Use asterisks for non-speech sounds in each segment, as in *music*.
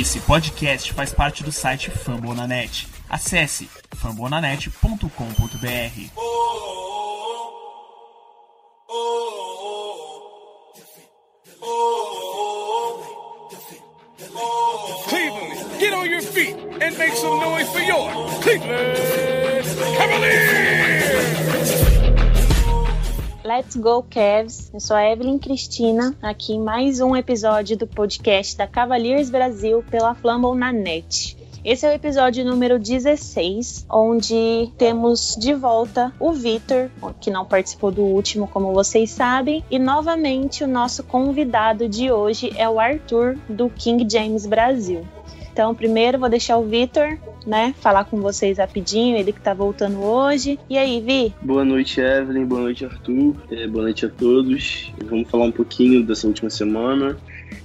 Esse podcast faz parte do site Fambonanet. Acesse fambonanet.com.br. Cleveland, get on your feet and make some noise for your Cleveland Cavaliers! Let's Go Cavs! Eu sou a Evelyn Cristina, aqui em mais um episódio do podcast da Cavaliers Brasil pela Flamble na Net. Esse é o episódio número 16, onde temos de volta o Vitor, que não participou do último, como vocês sabem, e novamente o nosso convidado de hoje é o Arthur, do King James Brasil. Então, primeiro vou deixar o Vitor, né, falar com vocês rapidinho, ele que tá voltando hoje. E aí, Vi? Boa noite, Evelyn. Boa noite, Arthur. É, boa noite a todos. Vamos falar um pouquinho dessa última semana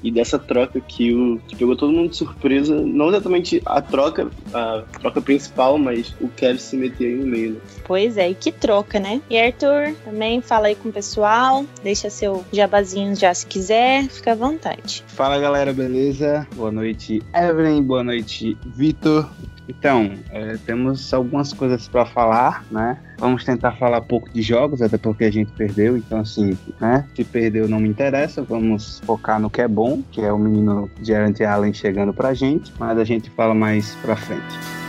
e dessa troca que, o, que pegou todo mundo de surpresa. Não exatamente a troca, a troca principal, mas o Kevin se meter aí no meio. Né? Pois é, e que troca, né? E Arthur, também fala aí com o pessoal, deixa seu jabazinho já se quiser, fica à vontade. Fala galera, beleza? Boa noite, Evelyn. Boa noite, Vitor. Então, é, temos algumas coisas para falar, né? Vamos tentar falar pouco de jogos, até porque a gente perdeu. Então, assim, né? Se perdeu, não me interessa. Vamos focar no que é bom, que é o menino Jarrett Allen chegando pra gente. Mas a gente fala mais pra frente.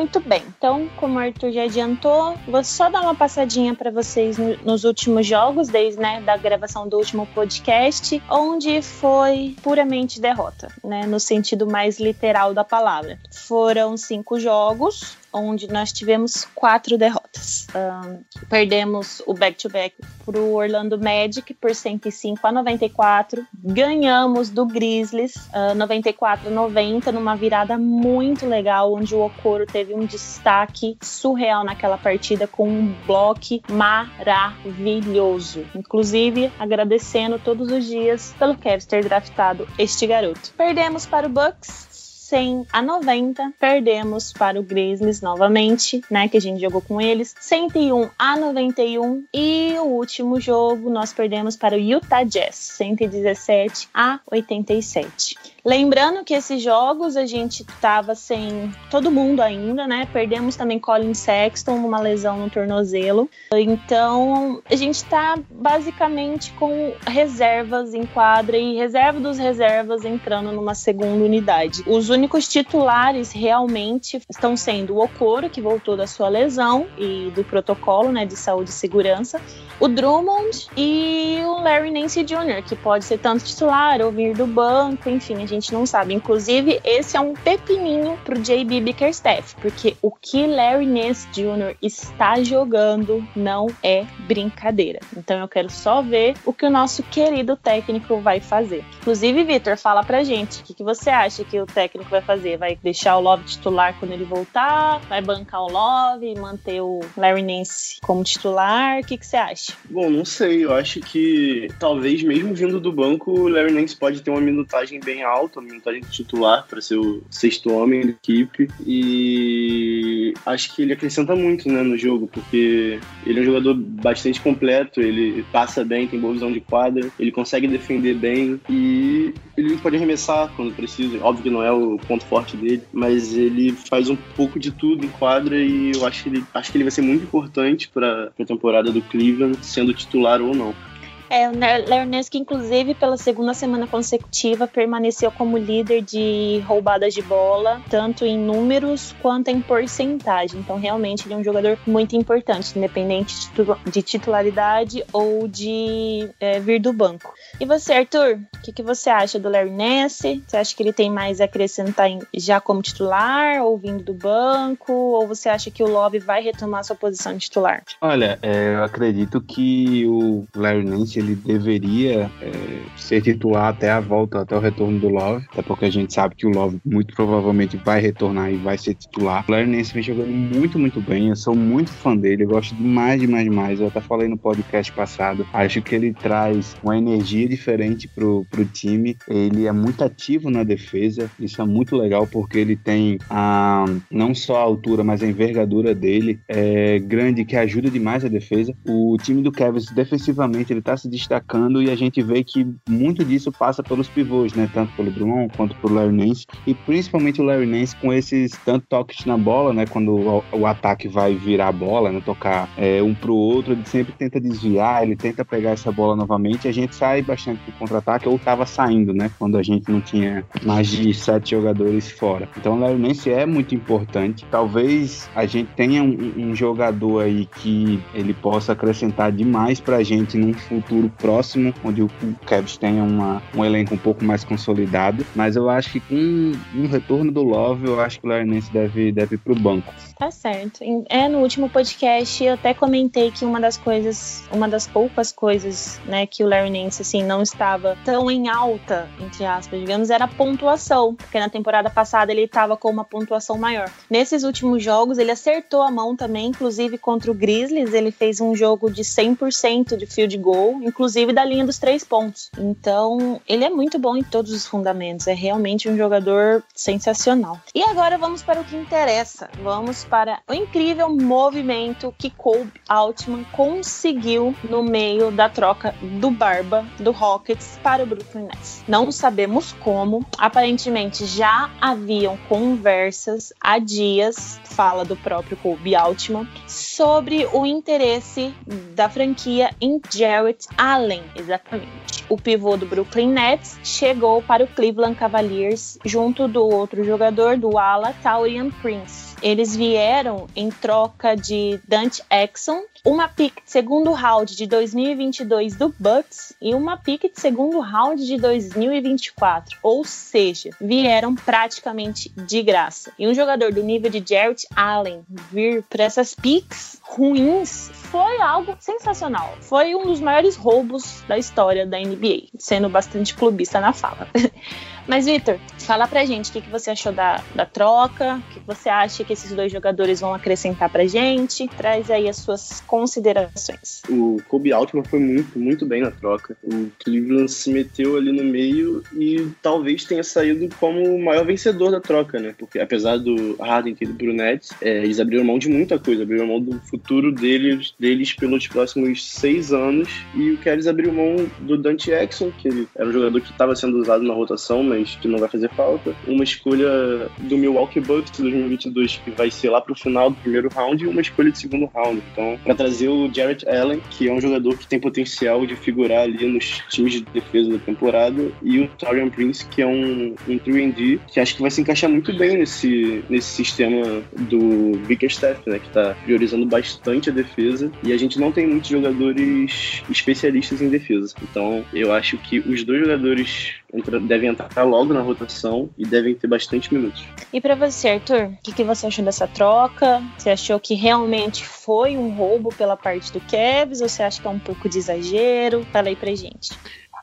Muito bem. Então, como o Arthur já adiantou, vou só dar uma passadinha para vocês no, nos últimos jogos, desde né, da gravação do último podcast, onde foi puramente derrota, né, no sentido mais literal da palavra. Foram cinco jogos, onde nós tivemos quatro derrotas. Um, perdemos o back-to-back para o Orlando Magic por 105 a 94. Ganhamos do Grizzlies uh, 94 a 90 numa virada muito legal, onde o Okoro teve um destaque surreal naquela partida com um bloco maravilhoso. Inclusive, agradecendo todos os dias pelo Cavs ter draftado este garoto. Perdemos para o Bucks 100 a 90. Perdemos para o Grizzlies novamente, né? Que a gente jogou com eles. 101 a 91. E o último jogo nós perdemos para o Utah Jazz. 117 a 87. Lembrando que esses jogos a gente tava sem todo mundo ainda, né? Perdemos também Colin Sexton, uma lesão no tornozelo. Então, a gente tá basicamente com reservas em quadra e reserva dos reservas entrando numa segunda unidade. Os únicos titulares realmente estão sendo o Okoro, que voltou da sua lesão e do protocolo, né, de saúde e segurança, o Drummond e o Larry Nance Jr., que pode ser tanto titular ou vir do banco, enfim, a gente não sabe. Inclusive, esse é um pepininho pro JB Bickerstaff, porque o que Larry Nance Jr. está jogando não é brincadeira. Então eu quero só ver o que o nosso querido técnico vai fazer. Inclusive, Vitor, fala pra gente, o que, que você acha que o técnico vai fazer? Vai deixar o Love titular quando ele voltar? Vai bancar o Love e manter o Larry Nance como titular? O que, que você acha? Bom, não sei. Eu acho que talvez mesmo vindo do banco, o Larry Nance pode ter uma minutagem bem alta, uma minutagem titular para ser o sexto homem da equipe. E acho que ele acrescenta muito né, no jogo, porque ele é um jogador bastante completo, ele passa bem, tem boa visão de quadra, ele consegue defender bem e ele pode arremessar quando precisa. Óbvio que não é o ponto forte dele, mas ele faz um pouco de tudo em quadra e eu acho que ele, acho que ele vai ser muito importante para a temporada do Cleveland sendo titular ou não. É, o Lerneski, inclusive, pela segunda semana consecutiva, permaneceu como líder de roubadas de bola, tanto em números quanto em porcentagem. Então, realmente, ele é um jogador muito importante, independente de titularidade ou de é, vir do banco. E você, Arthur, o que, que, você acha do Larry Nance? Você acha que ele tem mais a acrescentar em, já como titular, ou vindo do banco? Ou você acha que o Love vai retomar sua posição de titular? Olha, é, eu acredito que o Larry Nance ele deveria é, ser titular até a volta, até o retorno do Love, até porque a gente sabe que o Love muito provavelmente vai retornar e vai ser titular. O Larry vem jogando muito, muito bem, eu sou muito fã dele, eu gosto demais, demais, demais. Eu até falei no podcast passado, acho que ele traz uma energia diferente pro, pro time, ele é muito ativo na defesa, isso é muito legal porque ele tem a, não só a altura, mas a envergadura dele é grande, que ajuda demais a defesa. O time do Cavs defensivamente ele tá se destacando e a gente vê que muito disso passa pelos pivôs, né? Tanto pelo Bruno quanto pelo Larry Nance e principalmente o Larry Nance com esses tanto toques na bola, né? Quando o, o ataque vai virar a bola, né? Tocar é, um pro outro, ele sempre tenta desviar, ele tenta pegar essa bola novamente. A gente sai bastante do contra-ataque ou tava saindo, né? Quando a gente não tinha mais de sete jogadores fora. Então o Larry Nance é muito importante. Talvez a gente tenha um, um jogador aí que ele possa acrescentar demais pra gente num futuro próximo, onde o Cavs tenha uma, um elenco um pouco mais consolidado. Mas eu acho que com um retorno do Love, eu acho que o Larry deve, deve ir pro banco. Tá certo. É, no último podcast eu até comentei que uma das coisas, uma das poucas coisas, né, que o Larry Nance, assim, não estava tão em alta, entre aspas, digamos, era a pontuação, porque na temporada passada ele estava com uma pontuação maior. Nesses últimos jogos ele acertou a mão também, inclusive contra o Grizzlies, ele fez um jogo de 100% de field goal, inclusive da linha dos três pontos. Então, ele é muito bom em todos os fundamentos, é realmente um jogador sensacional. E agora vamos para o que interessa. Vamos para o incrível movimento que Kobe Altman conseguiu no meio da troca do Barba do Rockets para o Brooklyn Nets. Não sabemos como, aparentemente já haviam conversas há dias, fala do próprio Kobe Altman, sobre o interesse da franquia em Jarrett Allen, exatamente. O pivô do Brooklyn Nets chegou para o Cleveland Cavaliers junto do outro jogador do ala, Taurian Prince. Eles vieram em troca de Dante Exxon, uma pick de segundo round de 2022 do Bucks e uma pick de segundo round de 2024. Ou seja, vieram praticamente de graça. E um jogador do nível de Jarrett Allen vir para essas picks ruins foi algo sensacional. Foi um dos maiores roubos da história da NBA, sendo bastante clubista na fala. *laughs* Mas, Vitor, fala pra gente o que, que você achou da, da troca, o que, que você acha que esses dois jogadores vão acrescentar pra gente. Traz aí as suas considerações. O Kobe Altman foi muito, muito bem na troca. O Cleveland se meteu ali no meio e talvez tenha saído como o maior vencedor da troca, né? Porque apesar do Harden ter ido pro Nets, é, eles abriram mão de muita coisa. Abriram mão do futuro deles, deles pelos próximos seis anos. E o Cavs abriu mão do Dante Exxon, que ele era um jogador que estava sendo usado na rotação, mas que não vai fazer falta. Uma escolha do Milwaukee Bucks 2022, que vai ser lá pro final do primeiro round, e uma escolha de segundo round. Então, para trazer o Jarrett Allen, que é um jogador que tem potencial de figurar ali nos times de defesa da temporada, e o Torian Prince, que é um, um 3D, que acho que vai se encaixar muito bem nesse, nesse sistema do Bickerstaff, né, que tá priorizando bastante a defesa, e a gente não tem muitos jogadores especialistas em defesa. Então, eu acho que os dois jogadores entra, devem entrar logo na rotação e devem ter bastante minutos. E para você, Arthur, o que, que, você achou dessa troca? Você achou que realmente foi um roubo pela parte do Cavs ou você acha que é um pouco de exagero? Fala aí pra gente.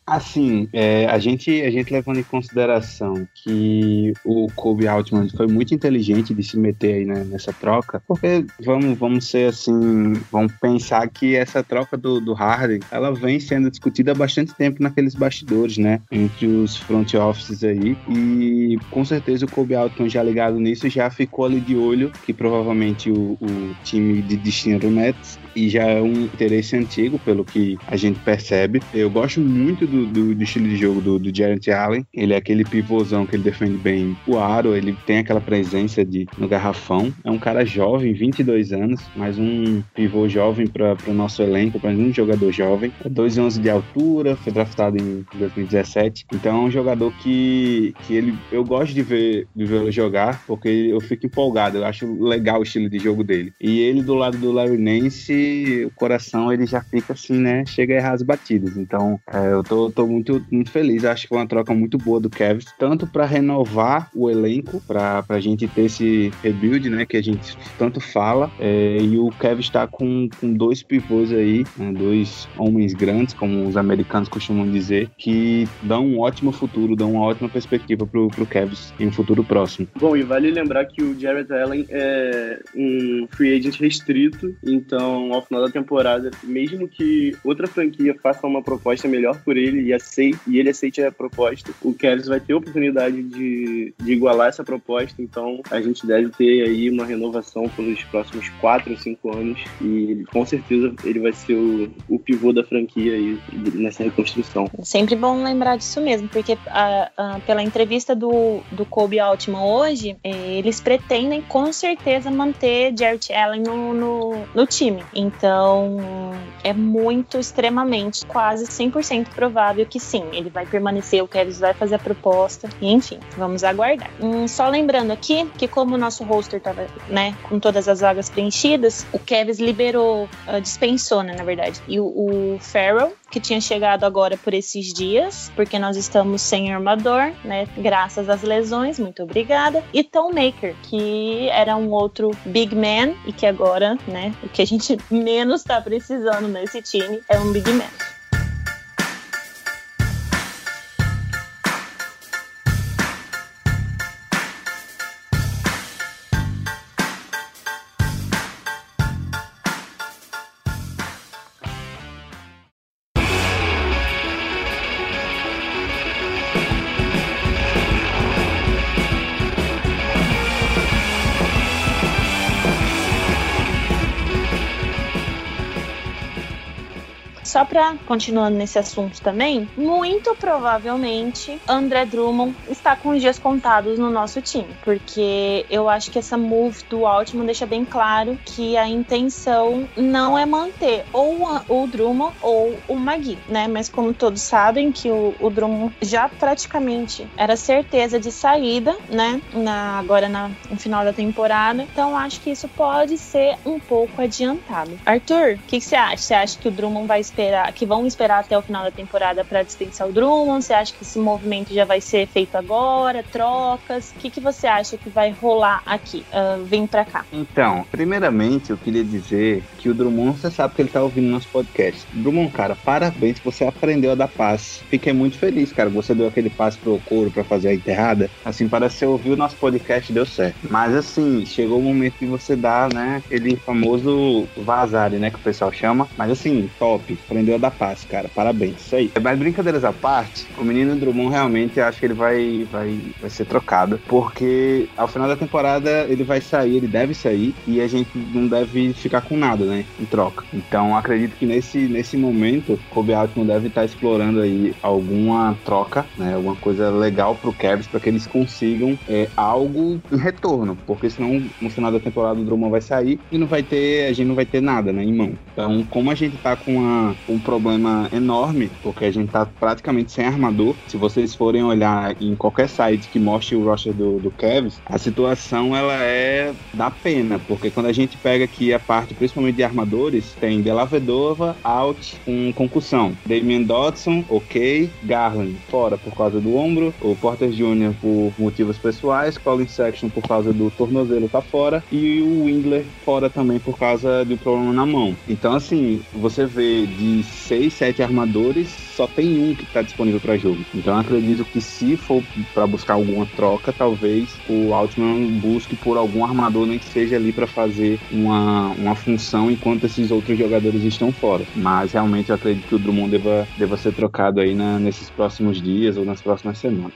Assim, é, a, gente, a gente levando em consideração que o Kobe Altman foi muito inteligente de se meter aí né, nessa troca, porque vamos, vamos ser assim, vamos pensar que essa troca do, do Harden, ela vem sendo discutida há bastante tempo naqueles bastidores, né, entre os front offices aí, e com certeza o Kobe Altman já ligado nisso já ficou ali de olho que provavelmente o, o time de destino Nets e já é um interesse antigo, pelo que a gente percebe. Eu gosto muito do, do, do estilo de jogo do, do Jarrett Allen. Ele é aquele pivôzão que ele defende bem o aro, ele tem aquela presença de no garrafão. É um cara jovem, 22 anos, mais um pivô jovem para o nosso elenco, para um jogador jovem. É 2,11 de altura, foi draftado em 2017. Então é um jogador que, que ele, eu gosto de ver de vê-lo jogar, porque eu fico empolgado, eu acho legal o estilo de jogo dele. E ele do lado do Larry Nance o coração ele já fica assim, né? Chega a errar as batidas. Então, é, eu tô tô, muito, muito feliz. Acho que foi uma troca muito boa do Kevin, tanto para renovar o elenco, para a gente ter esse rebuild, né, que a gente tanto fala. É, e o Kevin está com, com dois pivôs aí, né, dois homens grandes, como os americanos costumam dizer, que dão um ótimo futuro, dão uma ótima perspectiva pro, pro Kevin em um futuro próximo. Bom, e vale lembrar que o Jared Allen é um free agent restrito, então ao final da temporada, mesmo que outra franquia faça uma proposta melhor por ele e aceite, e ele aceite a proposta, o Cavs vai ter a oportunidade de, de igualar essa proposta, então a gente deve ter aí uma renovação pelos próximos 4 ou 5 anos e com certeza ele vai ser o, o pivô da franquia aí nessa reconstrução. Sempre bom lembrar disso mesmo, porque a, a, pela entrevista do, do Kobe Altman hoje, eh, eles pretendem com certeza manter Jarrett Allen no, no, no time. Então é muito extremamente, quase 100% provável que sim, ele vai permanecer, o Kevin vai fazer a proposta, e enfim, vamos aguardar. Hum, só lembrando aqui que como o nosso roster estava né, com todas as vagas preenchidas, o Kevin liberou, uh, dispensou, né, na verdade, e o, o Farrell, que tinha chegado agora por esses dias, porque nós estamos sem armador, né, graças às lesões, muito obrigada, e Tom Maker, que era um outro big man e que agora, né, o que a gente *laughs* menos está precisando nesse time é um big man. Só para continuando nesse assunto também, muito provavelmente André Drummond está com os dias contados no nosso time, porque eu acho que essa move do Altman deixa bem claro que a intenção não é manter ou o Drummond ou o Magui, né? Mas como todos sabem que o, o Drummond já praticamente era certeza de saída, né? Na, agora na, no final da temporada, então acho que isso pode ser um pouco adiantado. Arthur, o que, que você acha? Você acha que o Drummond vai esperar que vão esperar até o final da temporada para dispensar o Drummond? Você acha que esse movimento já vai ser feito agora? Trocas? O que, que você acha que vai rolar aqui? Uh, vem para cá. Então, primeiramente eu queria dizer que o Drummond, você sabe que ele tá ouvindo nosso podcast. Drummond, cara, parabéns, você aprendeu a dar passe. Fiquei muito feliz, cara. Você deu aquele passe pro couro para fazer a enterrada. Assim, parece que você ouviu o nosso podcast deu certo. Mas assim, chegou o momento de você dar, né, aquele famoso vazare, né, que o pessoal chama. Mas assim, top aprendeu a dar passe, cara. Parabéns. Isso aí. Mas brincadeiras à parte, o menino Drummond realmente acho que ele vai, vai, vai ser trocado. Porque ao final da temporada ele vai sair, ele deve sair. E a gente não deve ficar com nada, né? Em troca. Então acredito que nesse, nesse momento, Kobe Altman deve estar explorando aí alguma troca, né? Alguma coisa legal pro Cavs para que eles consigam é, algo em retorno. Porque senão no final da temporada o Drummond vai sair e não vai ter, a gente não vai ter nada, né? Em mão. Então, como a gente tá com a um problema enorme, porque a gente tá praticamente sem armador. Se vocês forem olhar em qualquer site que mostre o roster do, do Cavs, a situação ela é da pena, porque quando a gente pega aqui a parte principalmente de armadores, tem Delavedova out com concussão, Damian Dodson, ok, Garland fora por causa do ombro, o Porter Jr. por motivos pessoais, Colin Sexton por causa do tornozelo tá fora e o Windler fora também por causa do problema na mão. Então assim, você vê de seis, sete armadores, só tem um que está disponível para jogo. Então acredito que se for para buscar alguma troca, talvez o Altman busque por algum armador, nem que seja ali para fazer uma, uma função enquanto esses outros jogadores estão fora. Mas realmente eu acredito que o Drummond deva, deva ser trocado aí na, nesses próximos dias ou nas próximas semanas.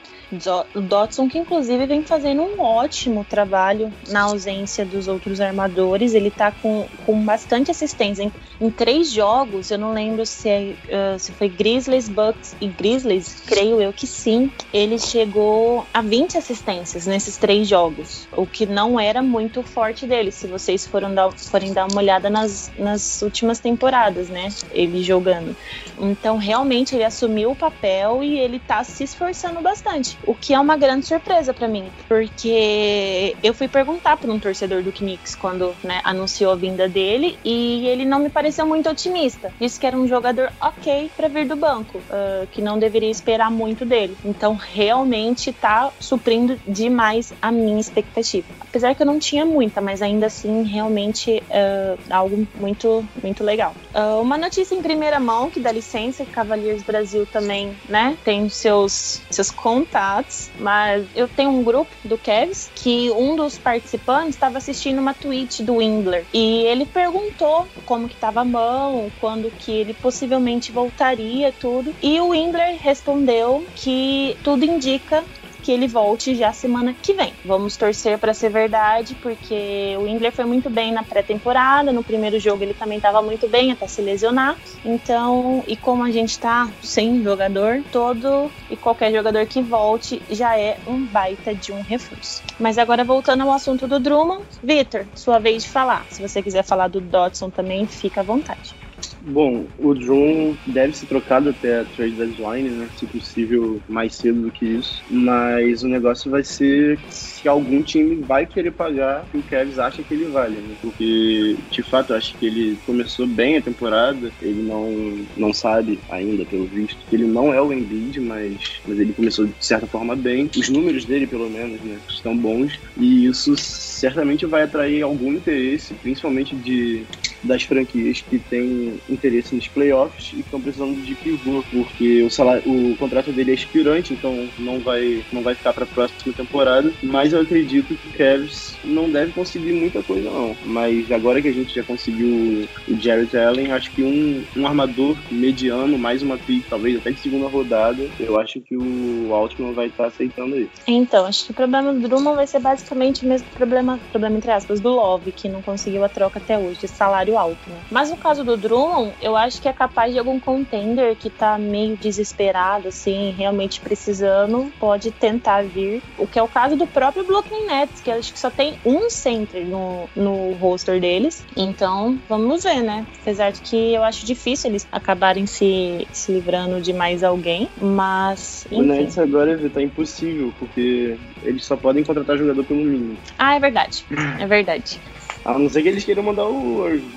O Dotson, que inclusive vem fazendo um ótimo trabalho na ausência dos outros armadores, ele tá com, com bastante assistência. Em, em três jogos, eu não lembro se, é, uh, se foi Grizzlies, Bucks e Grizzlies, creio eu que sim, ele chegou a 20 assistências nesses três jogos, o que não era muito forte dele, se vocês foram dar, forem dar uma olhada nas, nas últimas temporadas, né? Ele jogando. Então, realmente, ele assumiu o papel e ele tá se esforçando bastante o que é uma grande surpresa para mim, porque eu fui perguntar para um torcedor do Knicks quando né, anunciou a vinda dele e ele não me pareceu muito otimista. Disse que era um jogador ok para vir do banco, uh, que não deveria esperar muito dele. Então, realmente tá suprindo demais a minha expectativa. Apesar que eu não tinha muita, mas ainda assim, realmente uh, algo muito, muito legal. Uh, uma notícia em primeira mão, que dá licença, que Cavaliers Brasil também, né, tem seus, seus contatos, mas eu tenho um grupo do Kevs que um dos participantes estava assistindo uma tweet do Windler e ele perguntou como que estava a mão, quando que ele possivelmente voltaria, tudo. E o Windler respondeu que tudo indica que ele volte já semana que vem. Vamos torcer para ser verdade, porque o Windler foi muito bem na pré-temporada, no primeiro jogo ele também estava muito bem até se lesionar. Então, e como a gente tá sem jogador, todo e qualquer jogador que volte já é um baita de um reforço. Mas agora voltando ao assunto do Drummond, Vitor, sua vez de falar. Se você quiser falar do Dodson também, fica à vontade. Bom, o Drum deve ser trocado até a trade deadline, né? Se possível, mais cedo do que isso. Mas o negócio vai ser se algum time vai querer pagar o que o Kevs acha que ele vale, né? Porque, de fato, eu acho que ele começou bem a temporada. Ele não, não sabe ainda, pelo visto, que ele não é o Embiid, mas, mas ele começou de certa forma bem. Os números dele, pelo menos, né? Estão bons. E isso certamente vai atrair algum interesse, principalmente de das franquias que têm interesse nos playoffs e estão precisando de pivô, porque o salário, o contrato dele é expirante, então não vai, não vai ficar para a próxima temporada. Mas eu acredito que o Cavs não deve conseguir muita coisa não. Mas agora que a gente já conseguiu o Jarrett Allen, acho que um, um armador mediano, mais uma pick, talvez até de segunda rodada, eu acho que o Altman vai estar tá aceitando isso. Então, acho que o problema do Drummond vai ser basicamente o mesmo problema, problema entre aspas, do Love, que não conseguiu a troca até hoje, salário alto, né? Mas no caso do Drummond, eu acho que é capaz de algum contender que tá meio desesperado, assim, realmente precisando, pode tentar vir. O que é o caso do próprio Brooklyn Nets, que acho que só tem um center no, no roster deles. Então, vamos ver, né? Apesar de que eu acho difícil eles acabarem se, se livrando de mais alguém, mas. Enfim. O Nets agora tá impossível, porque eles só podem contratar jogador pelo mínimo. Ah, é verdade. É verdade. A não ser que eles queiram mandar o Irving.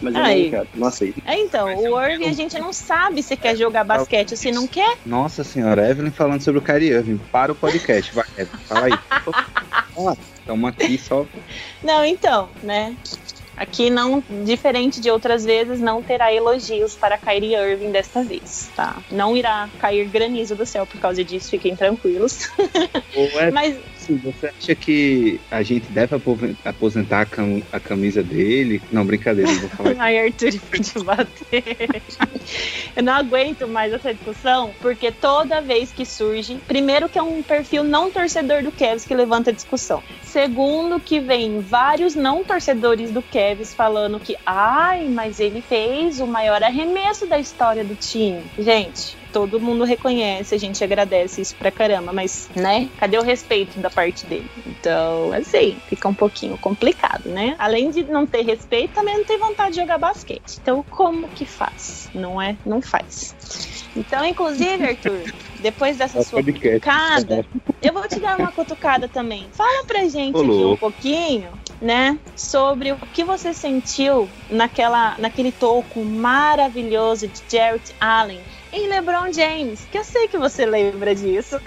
Mas eu não quero, não aceito. É, então, o Irving a gente não sabe se quer jogar basquete ou se não quer. Nossa senhora, Evelyn falando sobre o Kyrie Irving. Para o podcast, vai, Evelyn, fala aí. *laughs* Estamos aqui só. Não, então, né? Aqui não, diferente de outras vezes, não terá elogios para Kyrie Irving desta vez, tá? Não irá cair granizo do céu por causa disso, fiquem tranquilos. É... *laughs* Mas assim, você acha que a gente deve aposentar a, cam a camisa dele? Não, brincadeira, não vou falar. *laughs* Ai, Arthur, *laughs* te bater. Eu não aguento mais essa discussão, porque toda vez que surge, primeiro que é um perfil não torcedor do Kevs que levanta a discussão. Segundo que vem vários não torcedores do Kevs falando que, ai, mas ele fez o maior arremesso da história do time. Gente, todo mundo reconhece, a gente agradece isso pra caramba, mas, né, cadê o respeito da parte dele? Então, assim, fica um pouquinho complicado, né? Além de não ter respeito, também não tem vontade de jogar basquete. Então, como que faz? Não é? Não faz. Então, inclusive, Arthur, *laughs* depois dessa sua cutucada, eu vou te dar uma cutucada também. Fala pra gente aqui um pouquinho, né, sobre o que você sentiu naquela, naquele toco maravilhoso de Jarrett Allen em LeBron James, que eu sei que você lembra disso.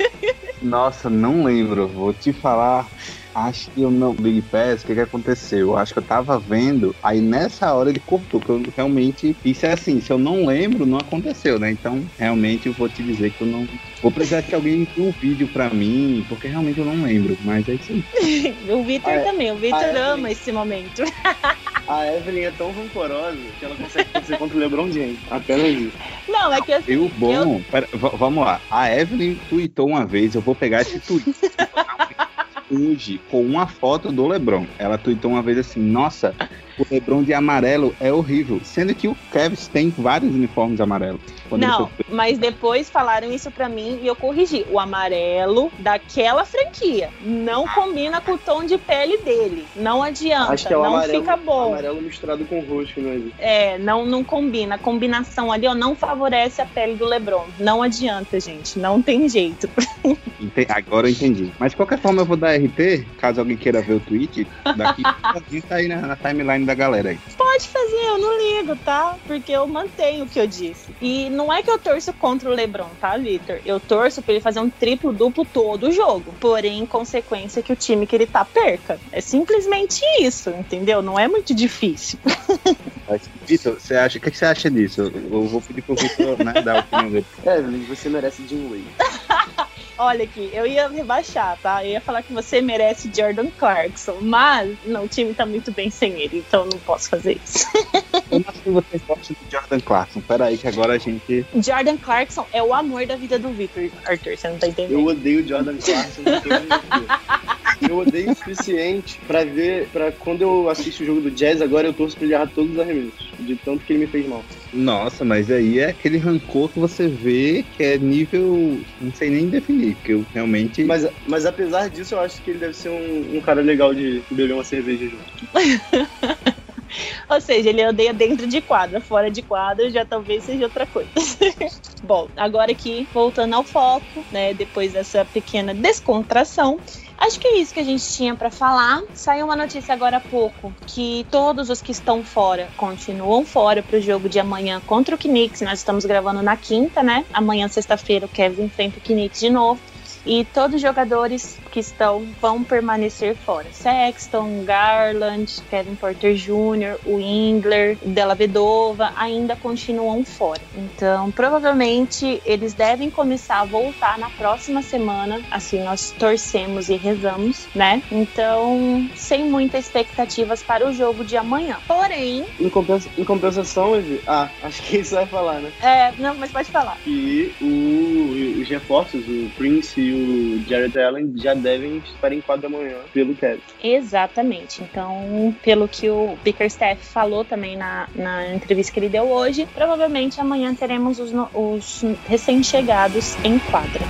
*laughs* Nossa, não lembro. Vou te falar. Acho que eu não. Big Pass, o que, que aconteceu? Acho que eu tava vendo, aí nessa hora ele cortou, que eu realmente. Isso é assim, se eu não lembro, não aconteceu, né? Então, realmente eu vou te dizer que eu não. Vou precisar que alguém envie um vídeo pra mim, porque realmente eu não lembro, mas é isso aí. *laughs* o Victor ah, também, o Victor ama esse momento. *laughs* a Evelyn é tão rancorosa que ela consegue fazer contra o LeBron James. Apenas isso. Não, é que assim. Eu, bom, eu... Pera, vamos lá. A Evelyn tweetou uma vez, eu vou pegar esse tweet. *laughs* hoje com uma foto do LeBron. Ela tweetou uma vez assim: Nossa, o LeBron de amarelo é horrível. Sendo que o Kevs tem vários uniformes amarelos. Não, mas depois falaram isso para mim e eu corrigi. O amarelo daquela franquia não combina com o tom de pele dele. Não adianta, Acho que é o não amarelo, fica bom. Amarelo misturado com roxo, não é? É, não, não combina. A combinação ali ó, não favorece a pele do LeBron. Não adianta, gente. Não tem jeito. *laughs* Agora eu entendi. Mas de qualquer forma eu vou dar RT, caso alguém queira ver o tweet. Daqui *laughs* a tá aí na, na timeline da galera aí. Pode fazer, eu não ligo, tá? Porque eu mantenho o que eu disse. E não é que eu torço contra o LeBron, tá, Victor? Eu torço pra ele fazer um triplo duplo todo o jogo. Porém, em consequência que o time que ele tá perca. É simplesmente isso, entendeu? Não é muito difícil. *laughs* Vitor, você acha, o que você acha disso? Eu vou pedir pro Vitor né, dar a opinião dele. *laughs* Evelyn, você merece Jim Wade. Olha aqui, eu ia rebaixar, tá? Eu ia falar que você merece Jordan Clarkson, mas não, o time tá muito bem sem ele, então não posso fazer isso. Como assim você gosta de Jordan Clarkson? Pera aí que agora a gente... Jordan Clarkson é o amor da vida do Victor, Arthur, você não tá entendendo? Eu odeio Jordan Clarkson. eu odeio o suficiente pra ver, pra quando eu assisto o jogo do Jazz, agora eu torço pra ele errar todos os arremessos, de tanto que ele me fez mal. Nossa, mas aí é aquele rancor que você vê que é nível. Não sei nem definir, porque eu realmente. Mas, mas apesar disso, eu acho que ele deve ser um, um cara legal de beber uma cerveja junto. *laughs* Ou seja, ele odeia dentro de quadra, fora de quadra já talvez seja outra coisa. *laughs* Bom, agora aqui, voltando ao foco, né, depois dessa pequena descontração, Acho que é isso que a gente tinha para falar. Saiu uma notícia agora há pouco que todos os que estão fora continuam fora para o jogo de amanhã contra o Knicks. Nós estamos gravando na quinta, né? Amanhã, sexta-feira, o Kevin enfrenta o Knicks de novo. E todos os jogadores que estão vão permanecer fora. Sexton, Garland, Kevin Porter Jr., o Ingler, Della Vedova ainda continuam fora. Então, provavelmente eles devem começar a voltar na próxima semana. Assim nós torcemos e rezamos, né? Então, sem muitas expectativas para o jogo de amanhã. Porém, Em, compensa- em compensação, Evi, ah, *laughs* acho que isso vai falar, né? é, não, mas pode falar. E o, os reforços, o Prince e o Jared Allen já devem estar em quadra amanhã pelo Kevin. Exatamente. Então, pelo que o Bickerstaff falou também na, na entrevista que ele deu hoje, provavelmente amanhã teremos os, os recém-chegados em quadra.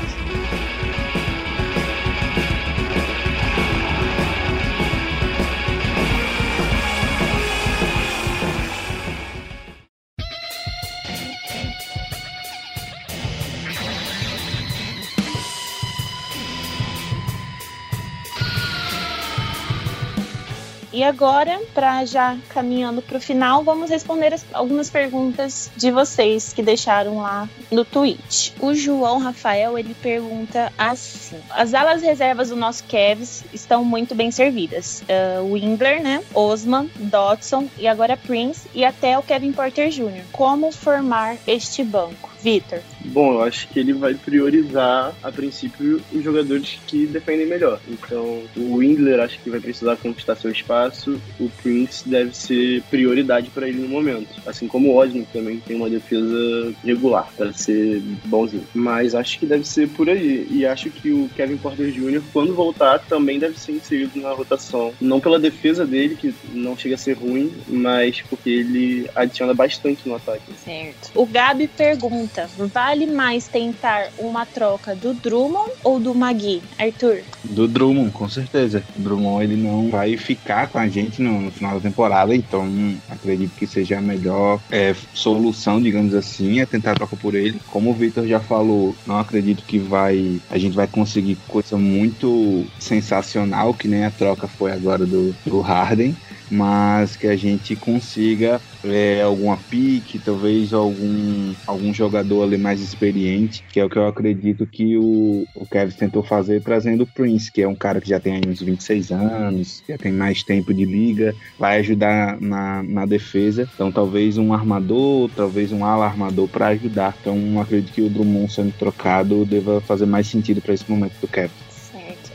E agora, para já caminhando para o final, vamos responder as- algumas perguntas de vocês que deixaram lá no tweet. O João Rafael ele pergunta assim: as alas reservas do nosso Cavs estão muito bem servidas. Uh, né? Osman, Dodson e agora Prince e até o Kevin Porter Jr. Como formar este banco? Vitor. Bom, eu acho que ele vai priorizar, a princípio, os jogadores que defendem melhor. Então, o Windler acho que vai precisar conquistar seu espaço, o Prince deve ser prioridade para ele no momento. Assim como o Osmo também tem uma defesa regular, para ser bonzinho. Mas acho que deve ser por aí. E acho que o Kevin Porter Jr., quando voltar, também deve ser inserido na rotação. Não pela defesa dele, que não chega a ser ruim, mas porque ele adiciona bastante no ataque. Certo. O Gabi pergunta: vale mais tentar uma troca do Drummond ou do Magui? Arthur? Do Drummond, com certeza. O Drummond ele não vai ficar com a gente no, no final da temporada, então acredito que seja a melhor é, solução, digamos assim, é tentar troca por ele. Como o Victor já falou, não acredito que vai a gente vai conseguir coisa muito sensacional, que nem a troca foi agora do, do Harden mas que a gente consiga é, alguma pique, talvez algum, algum jogador ali mais experiente, que é o que eu acredito que o, o Kevin tentou fazer trazendo o Prince, que é um cara que já tem aí uns 26 anos, já tem mais tempo de liga, vai ajudar na, na defesa. Então talvez um armador, talvez um ala armador para ajudar. Então acredito que o Drummond sendo trocado deva fazer mais sentido para esse momento do Kevin.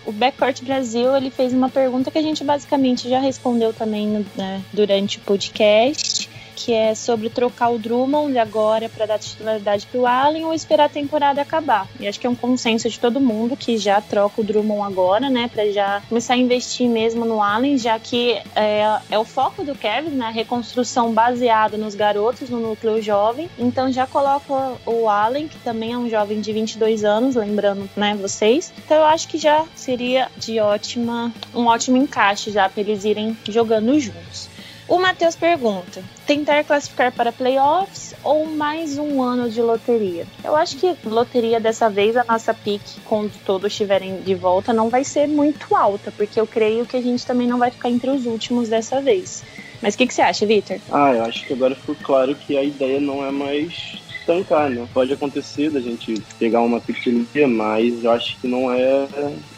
O Backcourt Brasil ele fez uma pergunta que a gente basicamente já respondeu também no- né, durante o podcast, que é sobre trocar o Drummond agora para dar titularidade para o Allen ou esperar a temporada acabar. E acho que é um consenso de todo mundo que já troca o Drummond agora, né, para já começar a investir mesmo no Allen, já que é, é o foco do Kevin, né, reconstrução baseada nos garotos, no núcleo jovem. Então já coloca o Allen, que também é um jovem de 22 anos, lembrando, né, vocês. Então eu acho que já seria de ótima, um ótimo encaixe já para eles irem jogando juntos. O Matheus pergunta: tentar classificar para playoffs ou mais um ano de loteria? Eu acho que loteria dessa vez, a nossa pique, quando todos estiverem de volta, não vai ser muito alta, porque eu creio que a gente também não vai ficar entre os últimos dessa vez. Mas o que, que você acha, Victor? Ah, eu acho que agora ficou claro que a ideia não é mais tancar, né? Pode acontecer da gente pegar uma pequenininha, mas eu acho que não é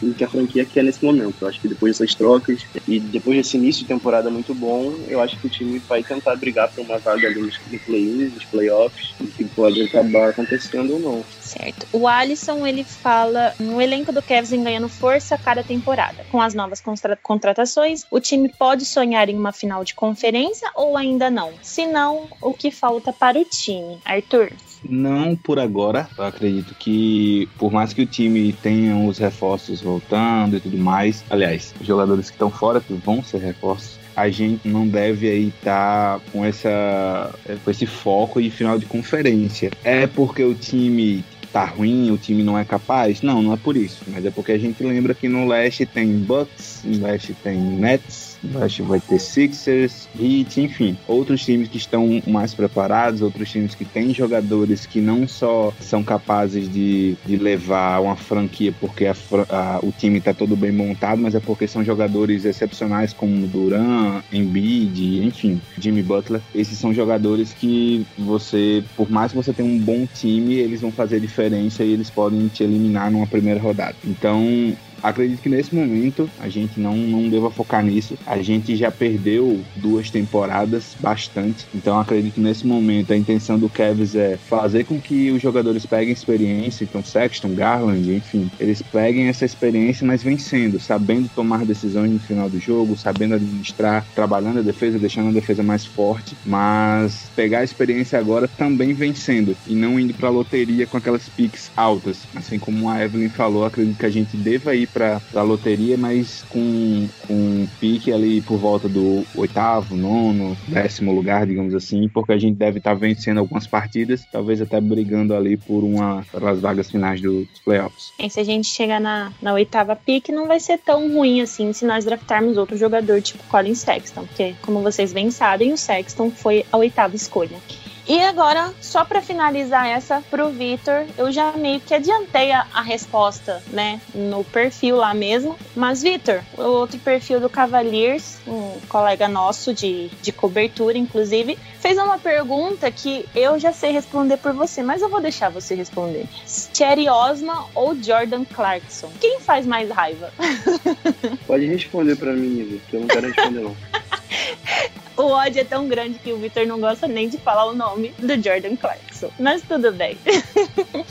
o que a franquia quer nesse momento. Eu acho que depois dessas trocas e depois desse início de temporada muito bom, eu acho que o time vai tentar brigar por uma vaga ali nos play-ins, nos playoffs, que pode acabar acontecendo ou não. Certo. O Alisson, ele fala no elenco do Cavs ganhando força a cada temporada. Com as novas contratações, o time pode sonhar em uma final de conferência ou ainda não? Se não, o que falta para o time? Arthur? Não por agora. Eu acredito que, por mais que o time tenha os reforços voltando e tudo mais, aliás, jogadores que estão fora que vão ser reforços, a gente não deve aí estar tá com essa com esse foco de final de conferência. É porque o time tá ruim, o time não é capaz? Não, não é por isso. Mas é porque a gente lembra que no leste tem Bucks, no leste tem Nets, Que vai ter Sixers, Heat, enfim, outros times que estão mais preparados, outros times que têm jogadores que não só são capazes de, de levar uma franquia porque a, a, o time está todo bem montado, mas é porque são jogadores excepcionais como Duran, Embiid, enfim, Jimmy Butler. Esses são jogadores que você, por mais que você tenha um bom time, eles vão fazer diferença e eles podem te eliminar numa primeira rodada. Então, Acredito que nesse momento a gente não, não deva focar nisso. A gente já perdeu duas temporadas bastante. Então acredito que nesse momento a intenção do Kevs é fazer com que os jogadores peguem experiência. Então Sexton, Garland, enfim, eles peguem essa experiência, mas vencendo, sabendo tomar decisões no final do jogo, sabendo administrar, trabalhando a defesa, deixando a defesa mais forte, mas pegar a experiência agora também vencendo e não indo para loteria com aquelas piques altas. Assim como a Evelyn falou, acredito que a gente deva ir para a loteria, mas com, com um pique ali por volta do oitavo, nono, décimo lugar, digamos assim, porque a gente deve estar tá vencendo algumas partidas, talvez até brigando ali por uma pelas vagas finais dos playoffs. E se a gente chegar na, na oitava pique, não vai ser tão ruim assim se nós draftarmos outro jogador tipo Colin Sexton, porque como vocês bem sabem, o Sexton foi a oitava escolha. E agora, só para finalizar essa pro Vitor, eu já meio que adiantei a, a, resposta, né, no perfil lá mesmo. Mas, Vitor, o outro perfil do Cavaliers, um colega nosso de, de cobertura, inclusive, fez uma pergunta que eu já sei responder por você, mas eu vou deixar você responder. Cherry Osman ou Jordan Clarkson? Quem faz mais raiva? *laughs* Pode responder para mim, Vitor, que eu não quero responder não. *laughs* o ódio é tão grande que o Victor não gosta nem de falar o nome do Jordan Clarkson. Mas tudo bem. *laughs*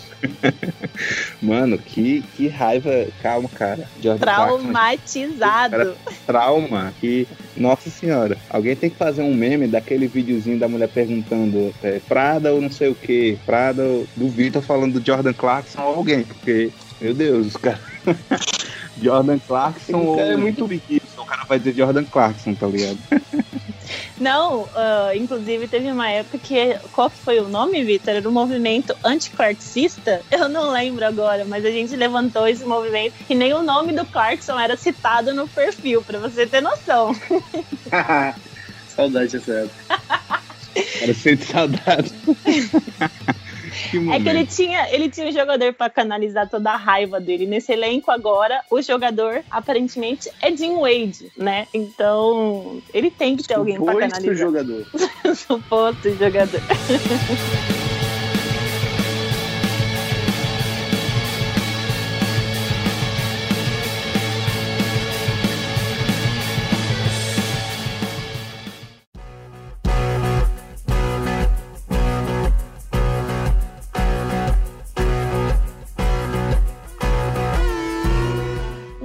Mano, que, que raiva. Calma, cara. Jordan Traumatizado. Clarkson, cara, trauma. Que, nossa senhora. Alguém tem que fazer um meme daquele videozinho da mulher perguntando é, Prada ou não sei o que. Prada do Victor falando do Jordan Clarkson ou alguém. Porque, meu Deus, os caras. *laughs* Jordan Clarkson ou. é muito O cara vai dizer Jordan Clarkson, tá ligado? *laughs* Não, uh, inclusive teve uma época que. Qual que foi o nome, Vitor? Era o movimento anticlarkcista? Eu não lembro agora, mas a gente levantou esse movimento e nem o nome do Clarkson era citado no perfil, pra você ter noção. *laughs* saudade dessa época. Era sempre saudade. *laughs* Que é que ele tinha, ele tinha um jogador para canalizar toda a raiva dele. Nesse elenco agora, o jogador aparentemente é Jim Wade, né? Então, ele tem que ter alguém para canalizar. Suposto jogador. *laughs* Suposto jogador. *laughs*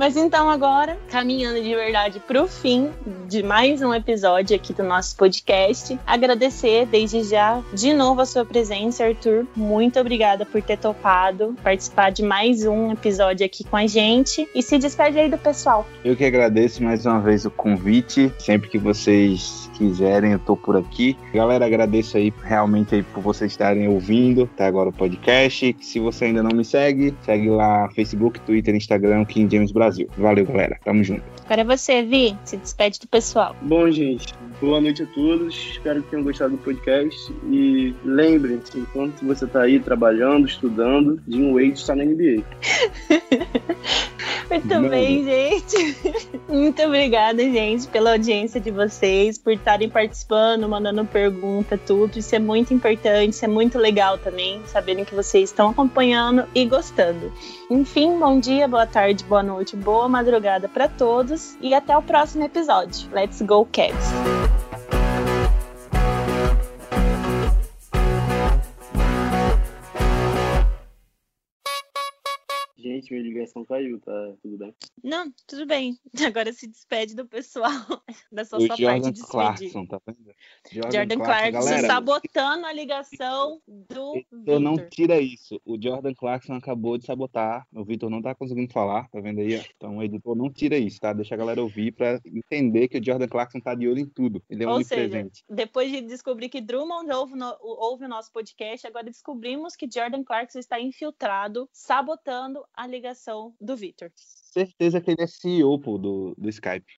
Mas então agora, caminhando de verdade para o fim de mais um episódio aqui do nosso podcast, agradecer desde já de novo a sua presença, Arthur. Muito obrigada por ter topado participar de mais um episódio aqui com a gente e se despede aí do pessoal. Eu que agradeço mais uma vez o convite. Sempre que vocês quiserem, eu tô por aqui. Galera, agradeço aí realmente aí por vocês estarem ouvindo até agora o podcast. Se você ainda não me segue, segue lá Facebook, Twitter, Instagram, King James Brasil. Valeu, galera. Tamo junto. Agora é você, Vi. Se despede do pessoal. Bom, gente. Boa noite a todos. Espero que tenham gostado do podcast. E lembrem-se, enquanto você está aí trabalhando, estudando, Jim Wade está na NBA. *laughs* Muito bem, gente. Muito obrigada, gente, pela audiência de vocês, por estarem participando, mandando pergunta, tudo. Isso é muito importante, isso é muito legal também, saberem que vocês estão acompanhando e gostando. Enfim, bom dia, boa tarde, boa noite, boa madrugada para todos e até o próximo episódio. Let's go, Cavs! Minha ligação caiu, tá tudo bem? Não, tudo bem. *laughs* Agora se despede do pessoal *laughs* da sua, O sua Jordan parte de. Clarkson, tá vendo? Jordan Clarkson galera, sabotando a ligação do Editor, não tira isso. O Jordan Clarkson acabou de sabotar. O Vitor não tá conseguindo falar, tá vendo aí? Então o editor não tira isso, tá? Deixa a galera ouvir pra entender que o Jordan Clarkson tá de olho em tudo. Ele é Ou seja, depois de descobrir que Drummond ouve, no- ouve o nosso podcast, agora descobrimos que Jordan Clarkson está infiltrado, sabotando a ligação do Victor. Certeza que ele é CEO pô, do, do Skype.